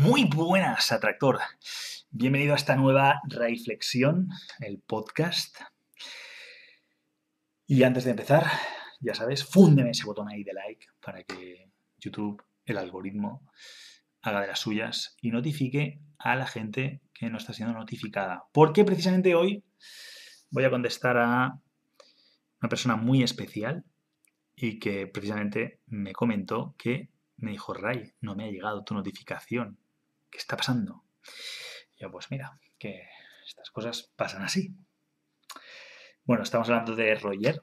Muy buenas, atractor. Bienvenido a esta nueva reflexión, el podcast. Y antes de empezar, ya sabes, fúndeme ese botón ahí de like para que YouTube, el algoritmo, haga de las suyas y notifique a la gente que no está siendo notificada. Porque precisamente hoy voy a contestar a una persona muy especial y que precisamente me comentó que me dijo, Ray, no me ha llegado tu notificación. ¿Qué está pasando? Yo, pues mira, que estas cosas pasan así. Bueno, estamos hablando de Roger,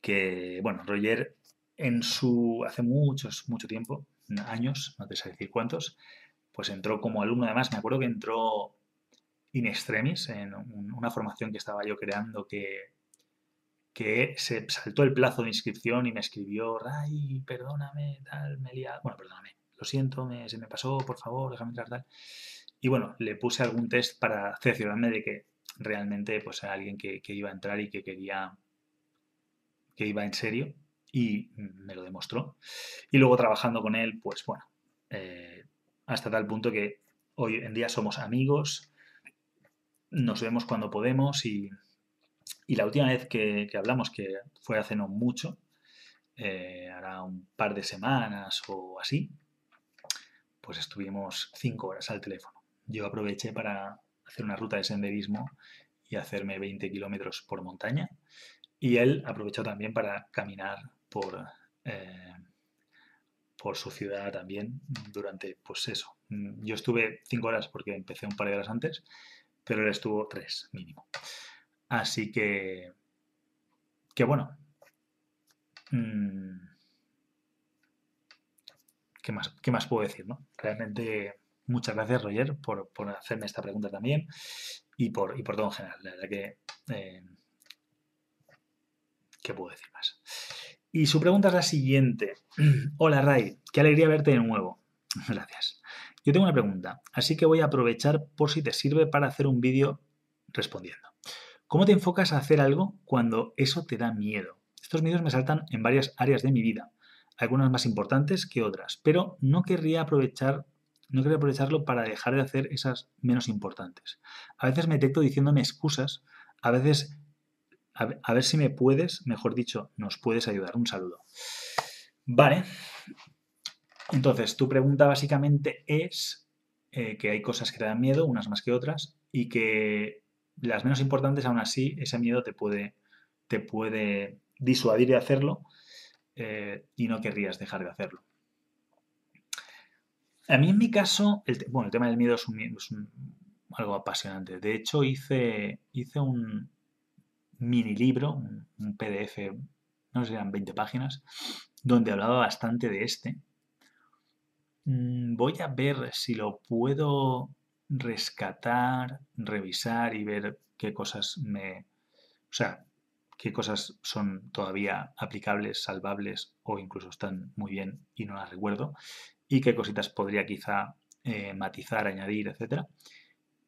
que, bueno, Roger en su, hace muchos, mucho tiempo, años, no te sé decir cuántos, pues entró como alumno, además me acuerdo que entró in extremis en una formación que estaba yo creando que que se saltó el plazo de inscripción y me escribió, Ray, perdóname, tal, me he Bueno, perdóname, lo siento, se me pasó, por favor, déjame entrar, tal. Y bueno, le puse algún test para cerciorarme de que realmente pues era alguien que, iba a entrar y que quería, que iba en serio y me lo demostró. Y luego trabajando con él, pues bueno, eh, hasta tal punto que hoy en día somos amigos, nos vemos cuando podemos y, y la última vez que, hablamos, que fue hace no mucho, eh, hará un par de semanas o así, pues estuvimos cinco horas al teléfono. Yo aproveché para hacer una ruta de senderismo y hacerme 20 kilómetros por montaña. Y él aprovechó también para caminar por, eh, por su ciudad también durante, pues eso. Yo estuve cinco horas porque empecé un par de horas antes, pero él estuvo tres mínimo. Así que, que bueno. Mm, ¿qué, más, ¿Qué más puedo decir? No? Realmente muchas gracias, Roger, por, hacerme esta pregunta también y por, y por todo en general. La verdad que... Eh, ¿Qué puedo decir más? Y su pregunta es la siguiente. Hola, Ray. Qué alegría verte de nuevo. Gracias. Yo tengo una pregunta, así que voy a aprovechar por si te sirve para hacer un vídeo respondiendo. ¿Cómo te enfocas a hacer algo cuando eso te da miedo? Estos miedos me saltan en varias áreas de mi vida, algunas más importantes que otras, pero no querría aprovechar no querría aprovecharlo para dejar de hacer esas menos importantes. A veces me detecto diciéndome excusas, a veces a, ver si me puedes, mejor dicho, nos puedes ayudar. Un saludo. Vale. Entonces, tu pregunta básicamente es eh, que hay cosas que te dan miedo, unas más que otras, y que las menos importantes, aún así, ese miedo te puede, te puede disuadir de hacerlo eh, y no querrías dejar de hacerlo. A mí en mi caso, el, bueno, el tema del miedo es, algo apasionante. De hecho, hice, hice un mini libro, un, PDF, no sé si eran 20 páginas, donde hablaba bastante de este. Mm, voy a ver si lo puedo rescatar, revisar y ver qué cosas me... O sea, qué cosas son todavía aplicables, salvables o incluso están muy bien y no las recuerdo y qué cositas podría quizá eh, matizar, añadir, etcétera.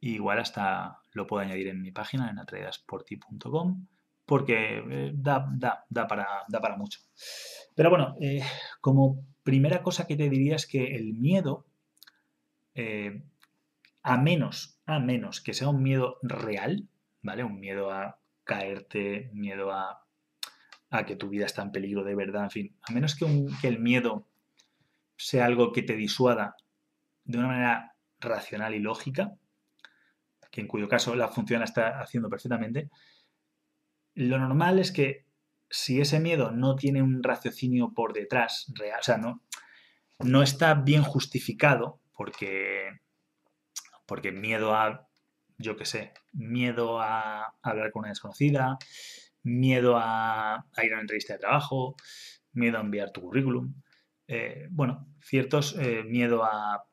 igual hasta lo puedo añadir en mi página en atraedasporti.com porque eh, da, da, para, da, para, mucho. Pero bueno, eh, como primera cosa que te diría es que el miedo a menos, a menos que sea un miedo real, ¿vale? Un miedo a caerte, miedo a, que tu vida está en peligro de verdad, en fin, a menos que, el miedo sea algo que te disuada de una manera racional y lógica, que en cuyo caso la función la está haciendo perfectamente, lo normal es que si ese miedo no tiene un raciocinio por detrás, real, o sea, no, no está bien justificado, porque porque miedo a, yo qué sé, miedo a hablar con una desconocida, miedo a, ir a una entrevista de trabajo, miedo a enviar tu currículum, eh, bueno, ciertos eh, miedo a,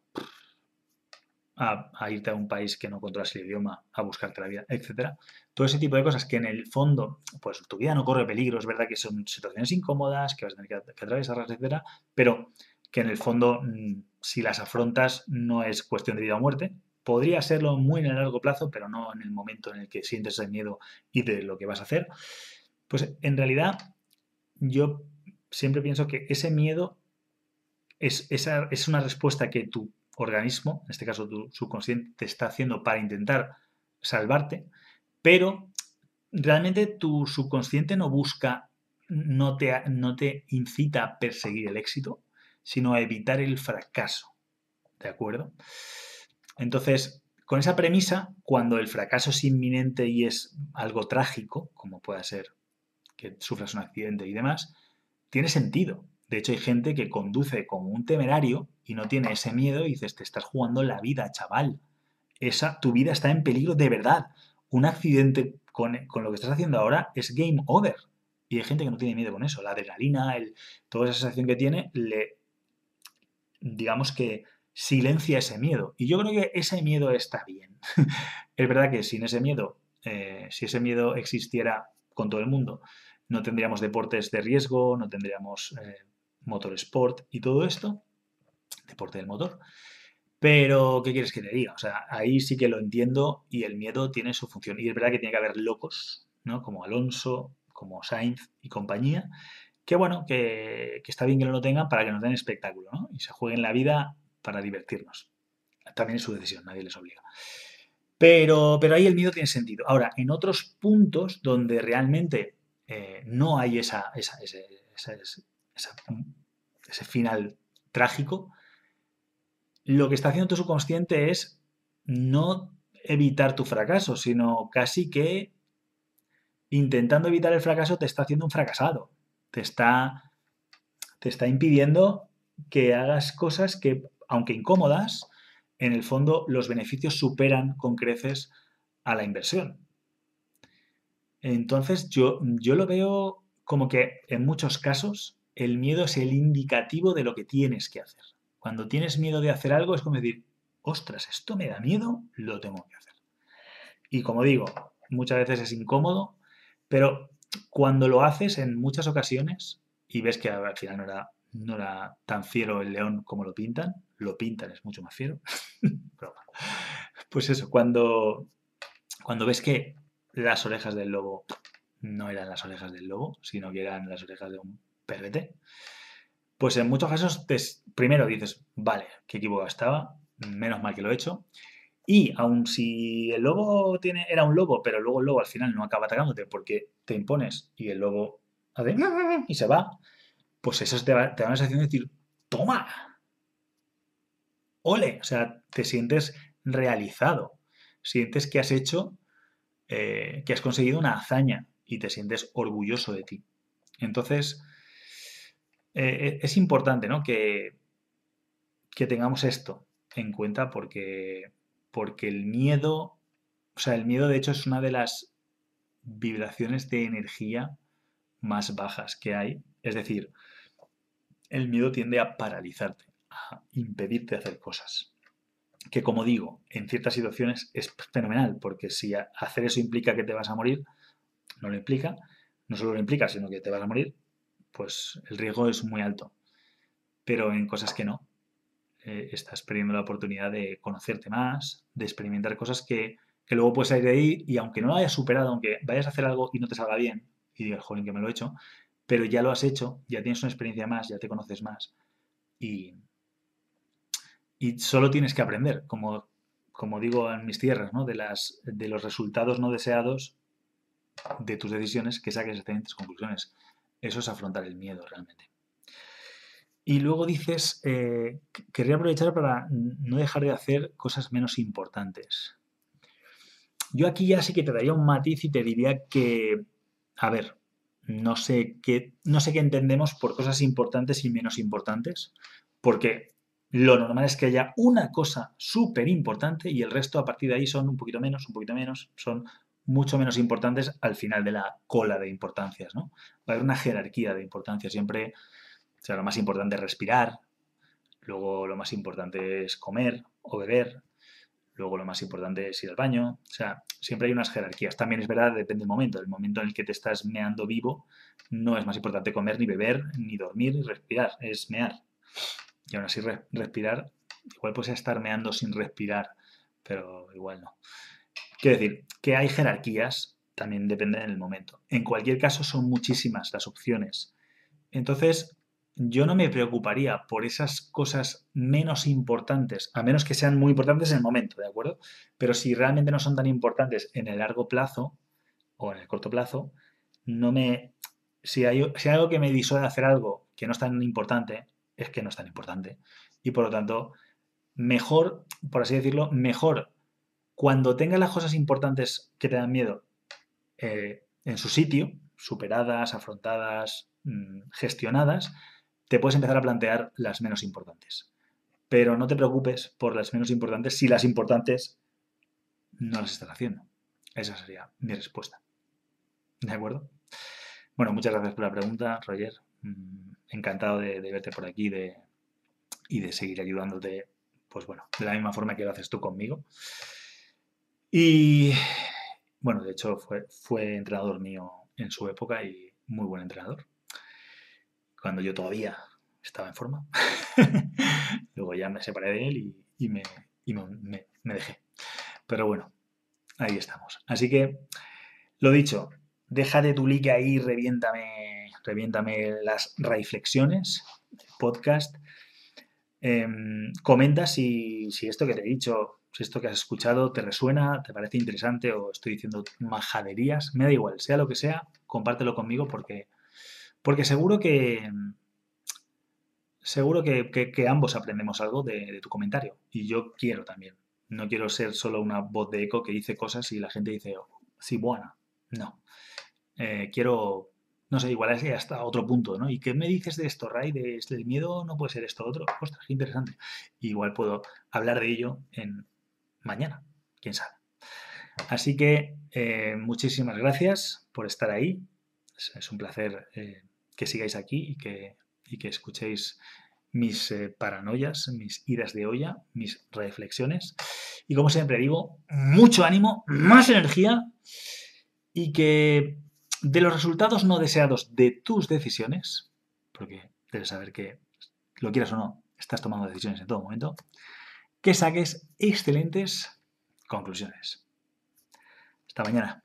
a, irte a un país que no controlas el idioma, a buscarte la vida, etcétera. Todo ese tipo de cosas que en el fondo, pues tu vida no corre peligro, es verdad que son situaciones incómodas, que vas a tener que, que atravesarlas, etcétera, pero que en el fondo, mm, si las afrontas, no es cuestión de vida o muerte, Podría serlo muy en el largo plazo, pero no en el momento en el que sientes el miedo y de lo que vas a hacer. Pues en realidad yo siempre pienso que ese miedo es, esa, es una respuesta que tu organismo, en este caso tu subconsciente, te está haciendo para intentar salvarte, pero realmente tu subconsciente no busca, no te, no te incita a perseguir el éxito, sino a evitar el fracaso. ¿De acuerdo? Entonces, con esa premisa, cuando el fracaso es inminente y es algo trágico, como pueda ser que sufras un accidente y demás, tiene sentido. De hecho, hay gente que conduce como un temerario y no tiene ese miedo y dices, te estás jugando la vida, chaval. Esa, tu vida está en peligro de verdad. Un accidente con, lo que estás haciendo ahora es game over. Y hay gente que no tiene miedo con eso. La adrenalina, toda esa sensación que tiene, le, digamos que silencia ese miedo. Y yo creo que ese miedo está bien. es verdad que sin ese miedo, eh, si ese miedo existiera con todo el mundo, no tendríamos deportes de riesgo, no tendríamos eh, motor sport y todo esto, deporte del motor. Pero, ¿qué quieres que te diga? O sea, ahí sí que lo entiendo y el miedo tiene su función. Y es verdad que tiene que haber locos, ¿no? Como Alonso, como Sainz y compañía, que bueno, que, está bien que no lo tengan para que nos den espectáculo, ¿no? Y se jueguen la vida para divertirnos. También es su decisión, nadie les obliga. Pero, pero ahí el miedo tiene sentido. Ahora, en otros puntos donde realmente eh, no hay esa, ese, final trágico, lo que está haciendo tu subconsciente es no evitar tu fracaso, sino casi que intentando evitar el fracaso te está haciendo un fracasado. Te está, te está impidiendo que hagas cosas que aunque incómodas, en el fondo los beneficios superan con creces a la inversión. Entonces yo, yo lo veo como que en muchos casos el miedo es el indicativo de lo que tienes que hacer. Cuando tienes miedo de hacer algo es como decir, ostras, esto me da miedo, lo tengo que hacer. Y como digo, muchas veces es incómodo, pero cuando lo haces en muchas ocasiones y ves que al final no era, no era tan fiero el león como lo pintan, lo pintan, es mucho más fiero. pues eso, cuando, cuando ves que las orejas del lobo no eran las orejas del lobo, sino que eran las orejas de un perrete, pues en muchos casos primero dices, vale, qué equivocado estaba, menos mal que lo he hecho. Y aun si el lobo tiene, era un lobo, pero luego el lobo al final no acaba atacándote porque te impones y el lobo hace y se va, pues eso te, te da una sensación de decir, toma, ole, o sea, te sientes realizado, sientes que has hecho, eh, que has conseguido una hazaña y te sientes orgulloso de ti. Entonces, eh, es importante ¿no? que, que tengamos esto en cuenta porque, porque el miedo, o sea, el miedo de hecho es una de las vibraciones de energía más bajas que hay. Es decir, el miedo tiende a paralizarte impedirte hacer cosas. Que como digo, en ciertas situaciones es fenomenal, porque si hacer eso implica que te vas a morir, no lo implica, no solo lo implica, sino que te vas a morir, pues el riesgo es muy alto. Pero en cosas que no, eh, estás perdiendo la oportunidad de conocerte más, de experimentar cosas que, que, luego puedes salir de ahí y aunque no lo hayas superado, aunque vayas a hacer algo y no te salga bien, y digas, joder, que me lo he hecho, pero ya lo has hecho, ya tienes una experiencia más, ya te conoces más y, y solo tienes que aprender, como, como digo en mis tierras, ¿no? de, las, de los resultados no deseados de tus decisiones que saques excelentes conclusiones. Eso es afrontar el miedo realmente. Y luego dices, eh, querría aprovechar para no dejar de hacer cosas menos importantes. Yo aquí ya sí que te daría un matiz y te diría que, a ver, no sé qué, no sé qué entendemos por cosas importantes y menos importantes, porque lo normal es que haya una cosa súper importante y el resto a partir de ahí son un poquito menos, un poquito menos, son mucho menos importantes al final de la cola de importancias, ¿no? Va a haber una jerarquía de importancia, siempre, o sea, lo más importante es respirar, luego lo más importante es comer o beber, luego lo más importante es ir al baño, o sea, siempre hay unas jerarquías. También es verdad, depende del momento, el momento en el que te estás meando vivo, no es más importante comer, ni beber, ni dormir, ni respirar, es mear y aún así respirar, igual puedes estar meando sin respirar, pero igual no. Quiero decir, que hay jerarquías, también depende del momento. En cualquier caso, son muchísimas las opciones. Entonces, yo no me preocuparía por esas cosas menos importantes, a menos que sean muy importantes en el momento, ¿de acuerdo? Pero si realmente no son tan importantes en el largo plazo o en el corto plazo, no me... Si hay, si algo que me disuade hacer algo que no es tan importante, es que no es tan importante. Y por lo tanto, mejor, por así decirlo, mejor cuando tengas las cosas importantes que te dan miedo eh, en su sitio, superadas, afrontadas, mm, gestionadas, te puedes empezar a plantear las menos importantes. Pero no te preocupes por las menos importantes si las importantes no las estás haciendo. Esa sería mi respuesta. ¿De acuerdo? Bueno, muchas gracias por la pregunta, Roger. Mm, encantado de, verte por aquí y de seguir ayudándote, pues bueno, de la misma forma que lo haces tú conmigo. Y bueno, de hecho fue, fue entrenador mío en su época y muy buen entrenador cuando yo todavía estaba en forma. Luego ya me separé de él y, me, dejé. Pero bueno, ahí estamos. Así que, lo dicho, déjate tu like ahí, reviéntame, reviéntame las reflexiones, podcast. Em, comenta si, si, esto que te he dicho, si esto que has escuchado te resuena, te parece interesante o estoy diciendo majaderías. Me da igual, sea lo que sea, compártelo conmigo porque porque seguro que. Seguro que, ambos aprendemos algo de, tu comentario. Y yo quiero también. No quiero ser solo una voz de eco que dice cosas y la gente dice, oh, sí, buena. No. Eh, quiero. No sé, igual es hasta otro punto, ¿no? ¿Y qué me dices de esto, Ray? ¿De este miedo no puede ser esto otro? Ostras, qué interesante. igual puedo hablar de ello en mañana, quién sabe. Así que eh, muchísimas gracias por estar ahí. Es, un placer eh, que sigáis aquí y que, que escuchéis mis paranoias, mis iras de olla, mis reflexiones. Y como siempre digo, mucho ánimo, más energía y que de los resultados no deseados de tus decisiones, porque debes saber que, lo quieras o no, estás tomando decisiones en todo momento, que saques excelentes conclusiones. Hasta mañana.